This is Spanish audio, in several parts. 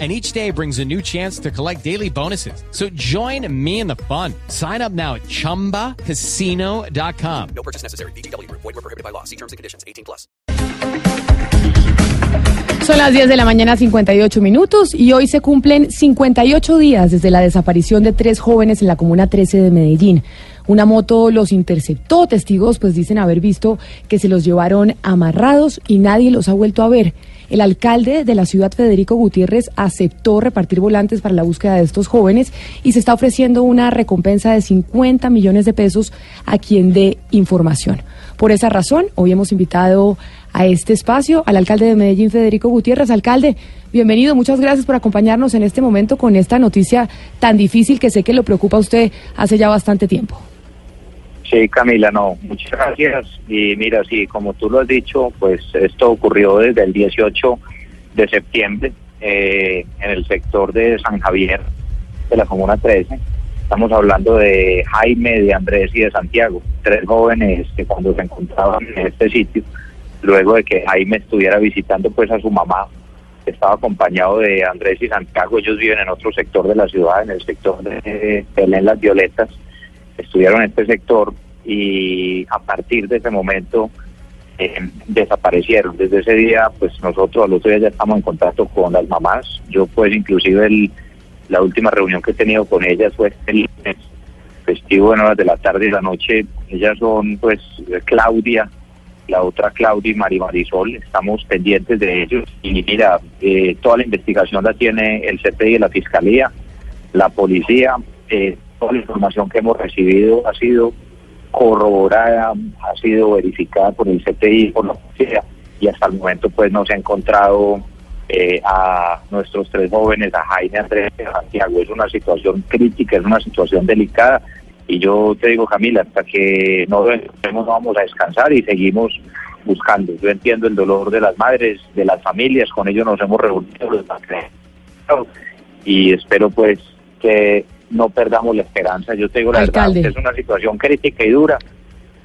and each day brings a new chance to collect daily bonuses. So join me in the fun. Sign up now at ChumbaCasino.com. No purchase necessary. BGW. Void were prohibited by law. See terms and conditions. 18 plus. Son las 10 de la mañana, 58 minutos, y hoy se cumplen 58 días desde la desaparición de tres jóvenes en la Comuna 13 de Medellín. Una moto los interceptó, testigos pues dicen haber visto que se los llevaron amarrados y nadie los ha vuelto a ver. El alcalde de la ciudad, Federico Gutiérrez, aceptó repartir volantes para la búsqueda de estos jóvenes y se está ofreciendo una recompensa de 50 millones de pesos a quien dé información. Por esa razón, hoy hemos invitado a este espacio al alcalde de Medellín, Federico Gutiérrez. Alcalde, bienvenido, muchas gracias por acompañarnos en este momento con esta noticia tan difícil que sé que lo preocupa a usted hace ya bastante tiempo. Sí, Camila, no, muchas gracias. Y mira, sí, como tú lo has dicho, pues esto ocurrió desde el 18 de septiembre eh, en el sector de San Javier, de la Comuna 13. Estamos hablando de Jaime, de Andrés y de Santiago, tres jóvenes que cuando se encontraban en este sitio, luego de que Jaime estuviera visitando pues a su mamá, estaba acompañado de Andrés y Santiago, ellos viven en otro sector de la ciudad, en el sector de Belén Las Violetas, estuvieron en este sector y a partir de ese momento eh, desaparecieron. Desde ese día, pues nosotros al otro día ya estamos en contacto con las mamás. Yo pues inclusive el, la última reunión que he tenido con ellas fue el lunes festivo en horas de la tarde y la noche. Ellas son pues Claudia, la otra Claudia y Mari Marisol. Estamos pendientes de ellos y mira, eh, toda la investigación la tiene el CPI la Fiscalía, la policía. Eh, toda la información que hemos recibido ha sido corroborada, ha sido verificada por el CTI, por la policía, y hasta el momento pues no se ha encontrado eh, a nuestros tres jóvenes, a Jaime, Andrés y a Santiago. Es una situación crítica, es una situación delicada, y yo te digo, Camila, hasta que no no vamos a descansar y seguimos buscando. Yo entiendo el dolor de las madres, de las familias, con ellos nos hemos reunido y espero pues que no perdamos la esperanza. Yo te digo la verdad, es una situación crítica y dura,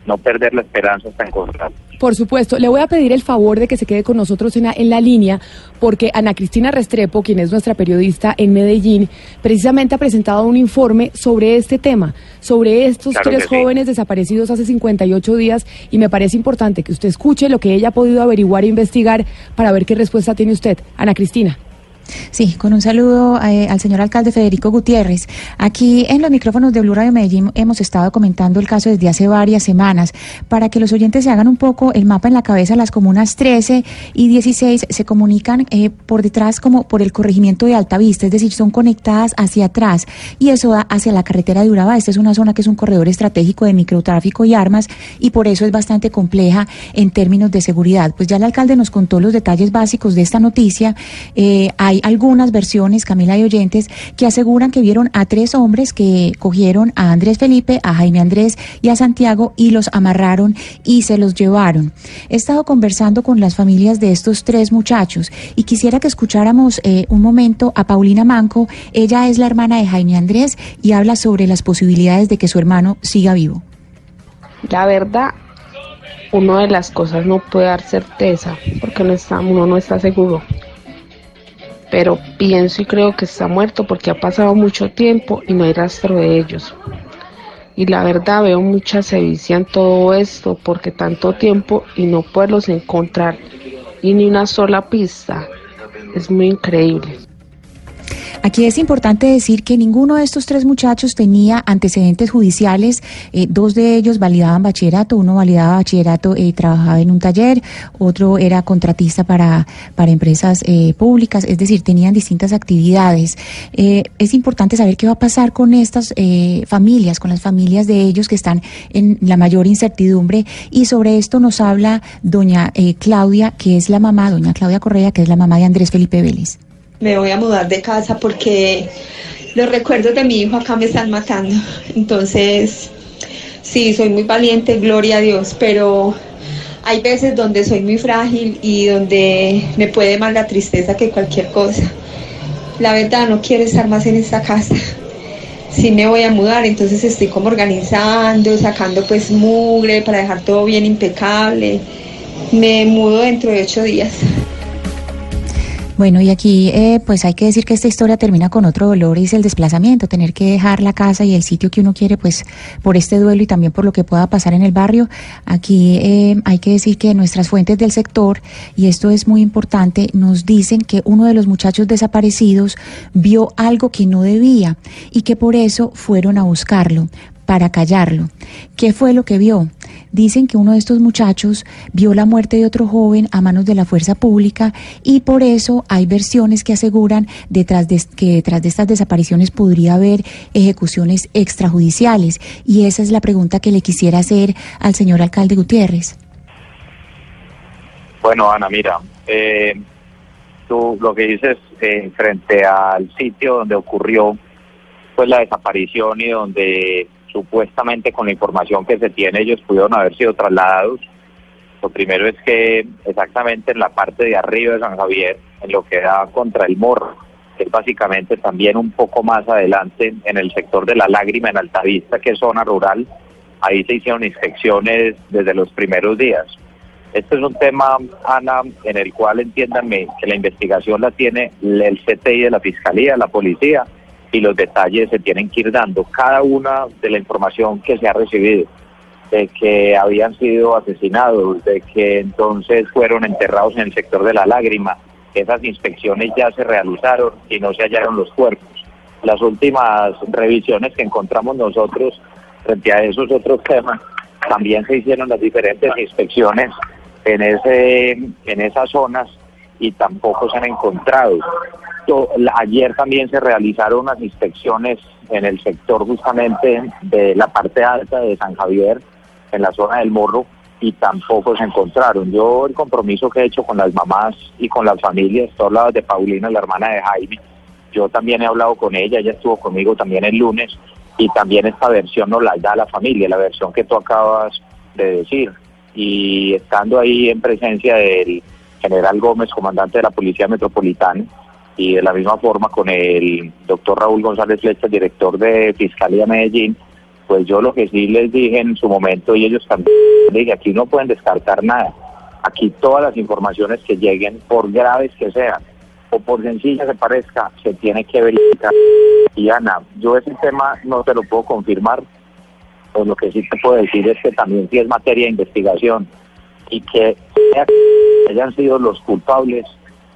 no perder la esperanza hasta encontrar. Por supuesto, le voy a pedir el favor de que se quede con nosotros en la, en la línea, porque Ana Cristina Restrepo, quien es nuestra periodista en Medellín, precisamente ha presentado un informe sobre este tema, sobre estos tres jóvenes desaparecidos hace 58 días, y me parece importante que usted escuche lo que ella ha podido averiguar e investigar para ver qué respuesta tiene usted. Ana Cristina. Sí, con un saludo eh, al señor alcalde Federico Gutiérrez. Aquí en los micrófonos de Blue Radio Medellín hemos estado comentando el caso desde hace varias semanas para que los oyentes se hagan un poco el mapa en la cabeza. Las comunas 13 y 16 se comunican eh, por detrás como por el corregimiento de Altavista, es decir, son conectadas hacia atrás y eso da hacia la carretera de Urabá. Esta es una zona que es un corredor estratégico de microtráfico y armas y por eso es bastante compleja en términos de seguridad. Pues ya el alcalde nos contó los detalles básicos de esta noticia. Eh, hay algunas versiones, Camila y oyentes, que aseguran que vieron a tres hombres que cogieron a Andrés Felipe, a Jaime Andrés y a Santiago y los amarraron y se los llevaron. He estado conversando con las familias de estos tres muchachos y quisiera que escucháramos eh, un momento a Paulina Manco. Ella es la hermana de Jaime Andrés y habla sobre las posibilidades de que su hermano siga vivo. La verdad, una de las cosas no puede dar certeza porque no está, uno no está seguro pero pienso y creo que está muerto porque ha pasado mucho tiempo y no hay rastro de ellos. Y la verdad veo mucha sevicia en todo esto porque tanto tiempo y no poderlos encontrar y ni una sola pista es muy increíble. Aquí es importante decir que ninguno de estos tres muchachos tenía antecedentes judiciales. Eh, dos de ellos validaban bachillerato, uno validaba bachillerato y eh, trabajaba en un taller, otro era contratista para, para empresas eh, públicas, es decir, tenían distintas actividades. es importante saber qué va a pasar con estas familias, con las familias de ellos que están en la mayor incertidumbre. Y sobre esto nos habla doña Claudia, que es la mamá, doña Claudia Correa, que es la mamá de Andrés Felipe Vélez me voy a mudar de casa porque los recuerdos de mi hijo acá me están matando. Entonces, sí, soy muy valiente, gloria a Dios, pero hay veces donde soy muy frágil y donde me puede más la tristeza que cualquier cosa. La verdad no quiero estar más en esta casa. Sí me voy a mudar, entonces estoy como organizando, sacando pues mugre para dejar todo bien impecable. Me mudo dentro de ocho días. Bueno, y aquí eh, pues hay que decir que esta historia termina con otro dolor es el desplazamiento, tener que dejar la casa y el sitio que uno quiere pues por este duelo y también por lo que pueda pasar en el barrio. Aquí eh, hay que decir que nuestras fuentes del sector, y esto es muy importante, nos dicen que uno de los muchachos desaparecidos vio algo que no debía y que por eso fueron a buscarlo para callarlo. ¿Qué fue lo que vio? Dicen que uno de estos muchachos vio la muerte de otro joven a manos de la fuerza pública y por eso hay versiones que aseguran detrás de, que detrás de estas desapariciones podría haber ejecuciones extrajudiciales. Y esa es la pregunta que le quisiera hacer al señor alcalde Gutiérrez. Bueno, Ana, mira, eh, tú lo que dices eh, frente al sitio donde ocurrió pues la desaparición y donde supuestamente con la información que se tiene ellos pudieron haber sido trasladados. Lo primero es que exactamente en la parte de arriba de San Javier, en lo que da contra el morro, que es básicamente también un poco más adelante en el sector de la lágrima en Altavista, que es zona rural, ahí se hicieron inspecciones desde los primeros días. Este es un tema, Ana, en el cual entiéndanme que la investigación la tiene el CTI de la Fiscalía, la Policía, y los detalles se tienen que ir dando. Cada una de la información que se ha recibido, de que habían sido asesinados, de que entonces fueron enterrados en el sector de la lágrima, esas inspecciones ya se realizaron y no se hallaron los cuerpos. Las últimas revisiones que encontramos nosotros frente a esos otros temas, también se hicieron las diferentes inspecciones en, ese, en esas zonas y tampoco se han encontrado. Ayer también se realizaron unas inspecciones en el sector justamente de la parte alta de San Javier, en la zona del Morro, y tampoco se encontraron. Yo el compromiso que he hecho con las mamás y con las familias, tú hablabas de Paulina, la hermana de Jaime, yo también he hablado con ella, ella estuvo conmigo también el lunes, y también esta versión nos la da la familia, la versión que tú acabas de decir. Y estando ahí en presencia del general Gómez, comandante de la Policía Metropolitana, y de la misma forma con el doctor Raúl González Flecha, director de Fiscalía Medellín, pues yo lo que sí les dije en su momento y ellos también, dije, aquí no pueden descartar nada. Aquí todas las informaciones que lleguen, por graves que sean, o por sencillas que parezca, se tiene que verificar. Y Ana, yo ese tema no te lo puedo confirmar, pues lo que sí te puedo decir es que también sí es materia de investigación y que hayan sido los culpables,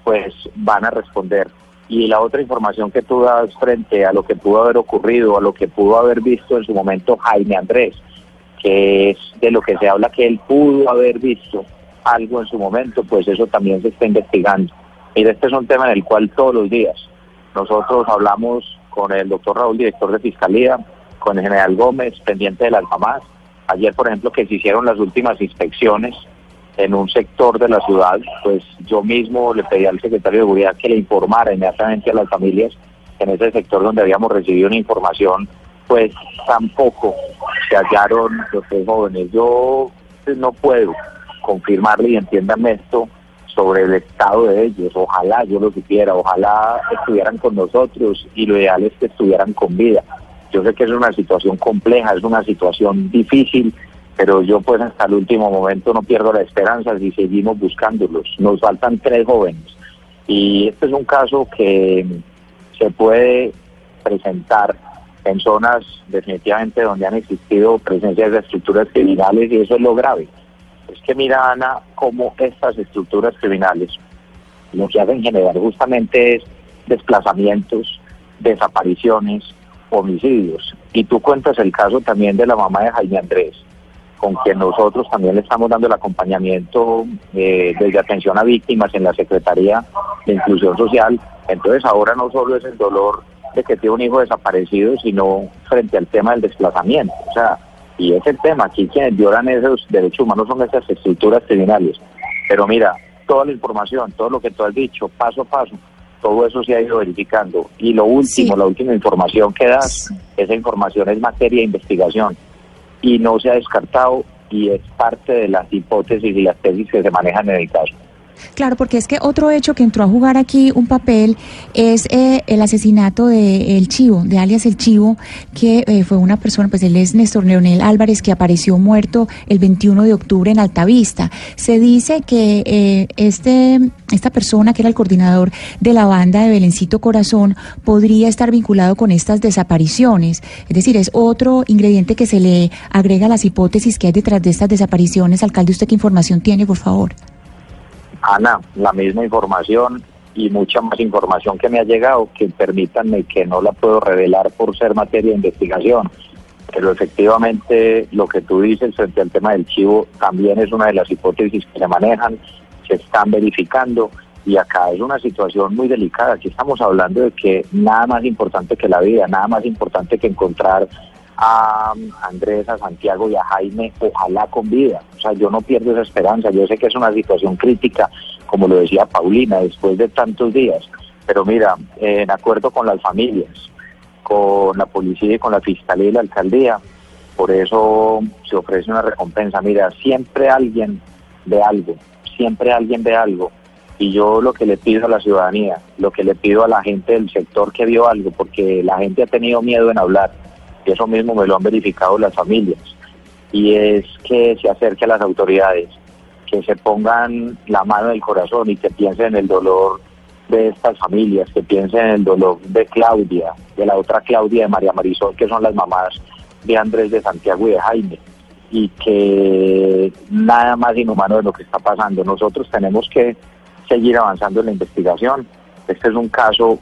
pues van a responder. Y la otra información que tú das frente a lo que pudo haber ocurrido, a lo que pudo haber visto en su momento Jaime Andrés, que es de lo que se habla que él pudo haber visto algo en su momento, pues eso también se está investigando. Mira, este es un tema en el cual todos los días nosotros hablamos con el doctor Raúl, director de Fiscalía, con el general Gómez, pendiente de las mamás. Ayer, por ejemplo, que se hicieron las últimas inspecciones en un sector de la ciudad, pues yo mismo le pedí al secretario de Seguridad que le informara inmediatamente a las familias en ese sector donde habíamos recibido una información, pues tampoco se hallaron los tres jóvenes. Yo pues, no puedo confirmarle y entiéndame esto sobre el estado de ellos. Ojalá yo lo supiera, ojalá estuvieran con nosotros y lo ideal es que estuvieran con vida. Yo sé que es una situación compleja, es una situación difícil, pero yo pues hasta el último momento no pierdo la esperanza si seguimos buscándolos. Nos faltan tres jóvenes y este es un caso que se puede presentar en zonas definitivamente donde han existido presencias de estructuras criminales y eso es lo grave. Es que mira Ana cómo estas estructuras criminales lo que hacen generar justamente es desplazamientos, desapariciones, homicidios. Y tú cuentas el caso también de la mamá de Jaime Andrés con quien nosotros también le estamos dando el acompañamiento eh, desde atención a víctimas en la Secretaría de Inclusión Social. Entonces ahora no solo es el dolor de que tiene un hijo desaparecido, sino frente al tema del desplazamiento. O sea, y es el tema, aquí quienes violan esos derechos humanos son esas estructuras criminales. Pero mira, toda la información, todo lo que tú has dicho, paso a paso, todo eso se ha ido verificando. Y lo último, la última información que das, esa información es materia de investigación y no se ha descartado y es parte de las hipótesis y las tesis que se manejan en el caso. Claro, porque es que otro hecho que entró a jugar aquí un papel es eh, el asesinato de El Chivo, de alias El Chivo, que eh, fue una persona, pues él es Néstor Leonel Álvarez, que apareció muerto el 21 de octubre en Altavista. Se dice que eh, este, esta persona, que era el coordinador de la banda de Belencito Corazón, podría estar vinculado con estas desapariciones. Es decir, es otro ingrediente que se le agrega a las hipótesis que hay detrás de estas desapariciones. Alcalde, ¿usted qué información tiene, por favor? Ana, la misma información y mucha más información que me ha llegado, que permítanme que no la puedo revelar por ser materia de investigación. Pero efectivamente lo que tú dices frente al tema del chivo también es una de las hipótesis que se manejan, se están verificando y acá es una situación muy delicada. Aquí estamos hablando de que nada más importante que la vida, nada más importante que encontrar a Andrés, a Santiago y a Jaime, ojalá con vida. O sea, yo no pierdo esa esperanza. Yo sé que es una situación crítica, como lo decía Paulina, después de tantos días. Pero mira, en acuerdo con las familias, con la policía y con la fiscalía y la alcaldía, por eso se ofrece una recompensa. Mira, siempre alguien ve algo, siempre alguien ve algo. Y yo lo que le pido a la ciudadanía, lo que le pido a la gente del sector que vio algo, porque la gente ha tenido miedo en hablar, y eso mismo me lo han verificado las familias, y es que se acerque a las autoridades, que se pongan la mano en el corazón y que piensen en el dolor de estas familias, que piensen en el dolor de Claudia, de la otra Claudia de María Marisol, que son las mamás de Andrés de Santiago y de Jaime, y que nada más inhumano de lo que está pasando. Nosotros tenemos que seguir avanzando en la investigación. Este es un caso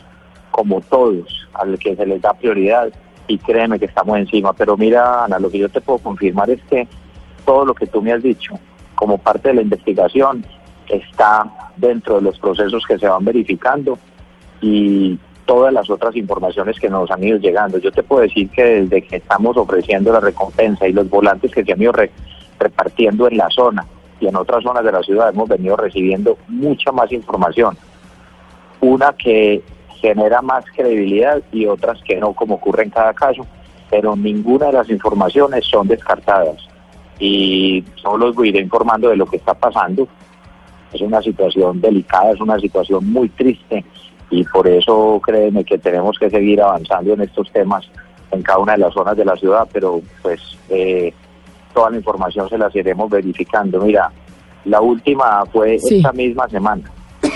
como todos, al que se les da prioridad y créeme que estamos encima. Pero mira, Ana, lo que yo te puedo confirmar es que todo lo que tú me has dicho como parte de la investigación está dentro de los procesos que se van verificando y todas las otras informaciones que nos han ido llegando. Yo te puedo decir que desde que estamos ofreciendo la recompensa y los volantes que se han ido repartiendo en la zona y en otras zonas de la ciudad hemos venido recibiendo mucha más información. Una que genera más credibilidad y otras que no, como ocurre en cada caso, pero ninguna de las informaciones son descartadas. Y solo los iré informando de lo que está pasando. Es una situación delicada, es una situación muy triste y por eso créeme que tenemos que seguir avanzando en estos temas en cada una de las zonas de la ciudad, pero pues eh, toda la información se las iremos verificando. Mira, la última fue esta misma semana.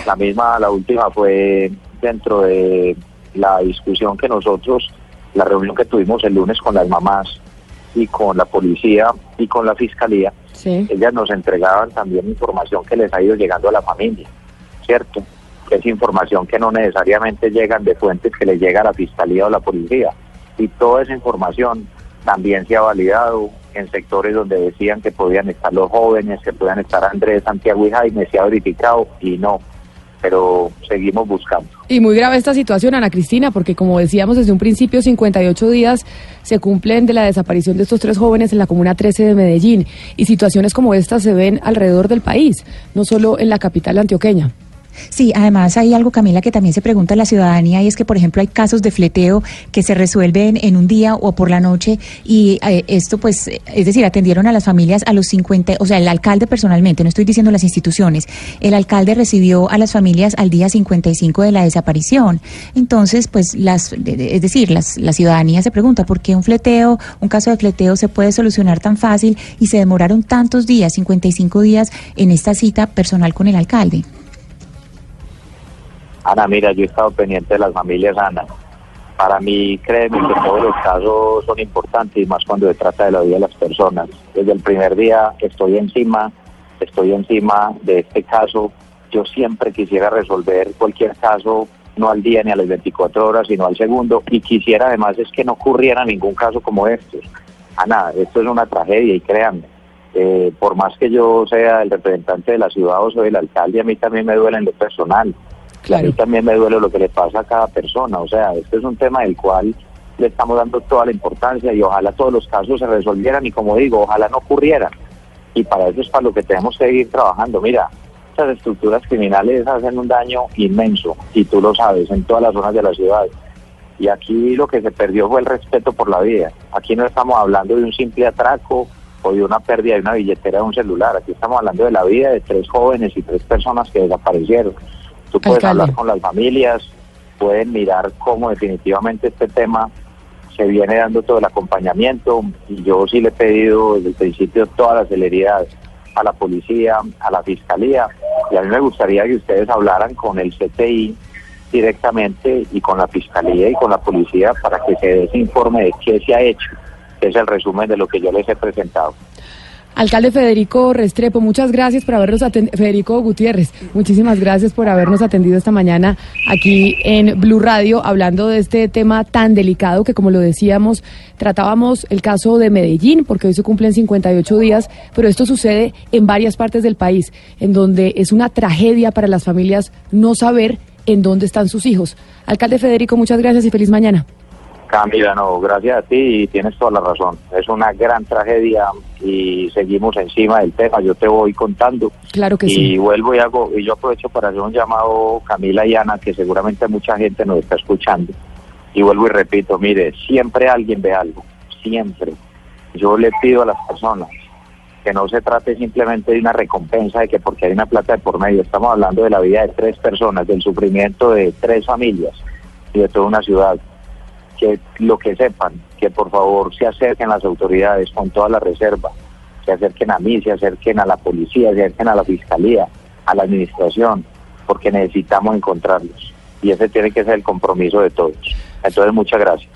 La misma, la última fue dentro de la discusión que nosotros, la reunión que tuvimos el lunes con las mamás y con la policía y con la fiscalía, ellas nos entregaban también información que les ha ido llegando a la familia, ¿cierto? es información que no necesariamente llegan de fuentes que le llega a la fiscalía o la policía. Y toda esa información también se ha validado en sectores donde decían que podían estar los jóvenes, que podían estar Andrés, Santiago y Jaime, se ha verificado y no pero seguimos buscando. Y muy grave esta situación, Ana Cristina, porque como decíamos desde un principio, 58 días se cumplen de la desaparición de estos tres jóvenes en la Comuna 13 de Medellín, y situaciones como esta se ven alrededor del país, no solo en la capital antioqueña. Sí, además hay algo, Camila, que también se pregunta a la ciudadanía y es que, por ejemplo, hay casos de fleteo que se resuelven en un día o por la noche y eh, esto, pues, es decir, atendieron a las familias a los 50, o sea, el alcalde personalmente, no estoy diciendo las instituciones, el alcalde recibió a las familias al día 55 de la desaparición. Entonces, pues, las, es decir, las, la ciudadanía se pregunta por qué un fleteo, un caso de fleteo se puede solucionar tan fácil y se demoraron tantos días, 55 días, en esta cita personal con el alcalde. Ana, mira, yo he estado pendiente de las familias, Ana. Para mí, créeme que todos los casos son importantes y más cuando se trata de la vida de las personas. Desde el primer día estoy encima, estoy encima de este caso. Yo siempre quisiera resolver cualquier caso, no al día ni a las 24 horas, sino al segundo. Y quisiera además es que no ocurriera ningún caso como este. Ana, esto es una tragedia y créanme, eh, por más que yo sea el representante de la ciudad o soy el alcalde, a mí también me duele en lo personal. A mí también me duele lo que le pasa a cada persona. O sea, este es un tema del cual le estamos dando toda la importancia y ojalá todos los casos se resolvieran y como digo, ojalá no ocurrieran. Y para eso es para lo que tenemos que seguir trabajando. Mira, estas estructuras criminales hacen un daño inmenso y tú lo sabes en todas las zonas de la ciudad. Y aquí lo que se perdió fue el respeto por la vida. Aquí no estamos hablando de un simple atraco o de una pérdida de una billetera de un celular. Aquí estamos hablando de la vida de tres jóvenes y tres personas que desaparecieron. Tú puedes Alcalde. hablar con las familias, pueden mirar cómo definitivamente este tema se viene dando todo el acompañamiento y yo sí le he pedido desde el principio toda la celeridad a la policía, a la fiscalía y a mí me gustaría que ustedes hablaran con el CTI directamente y con la fiscalía y con la policía para que se dé ese informe de qué se ha hecho, que es el resumen de lo que yo les he presentado. Alcalde Federico Restrepo, muchas gracias por habernos atendido. Federico Gutiérrez, muchísimas gracias por habernos atendido esta mañana aquí en Blue Radio, hablando de este tema tan delicado que, como lo decíamos, tratábamos el caso de Medellín, porque hoy se cumplen 58 días, pero esto sucede en varias partes del país, en donde es una tragedia para las familias no saber en dónde están sus hijos. Alcalde Federico, muchas gracias y feliz mañana. Camila, no, gracias a ti y tienes toda la razón. Es una gran tragedia y seguimos encima del tema. Yo te voy contando. Claro que y sí. vuelvo y hago, y yo aprovecho para hacer un llamado Camila y Ana, que seguramente mucha gente nos está escuchando. Y vuelvo y repito, mire, siempre alguien ve algo, siempre. Yo le pido a las personas que no se trate simplemente de una recompensa de que porque hay una plata de por medio, estamos hablando de la vida de tres personas, del sufrimiento de tres familias y de toda una ciudad. Que lo que sepan, que por favor se acerquen las autoridades con toda la reserva, se acerquen a mí, se acerquen a la policía, se acerquen a la fiscalía, a la administración, porque necesitamos encontrarlos. Y ese tiene que ser el compromiso de todos. Entonces, muchas gracias.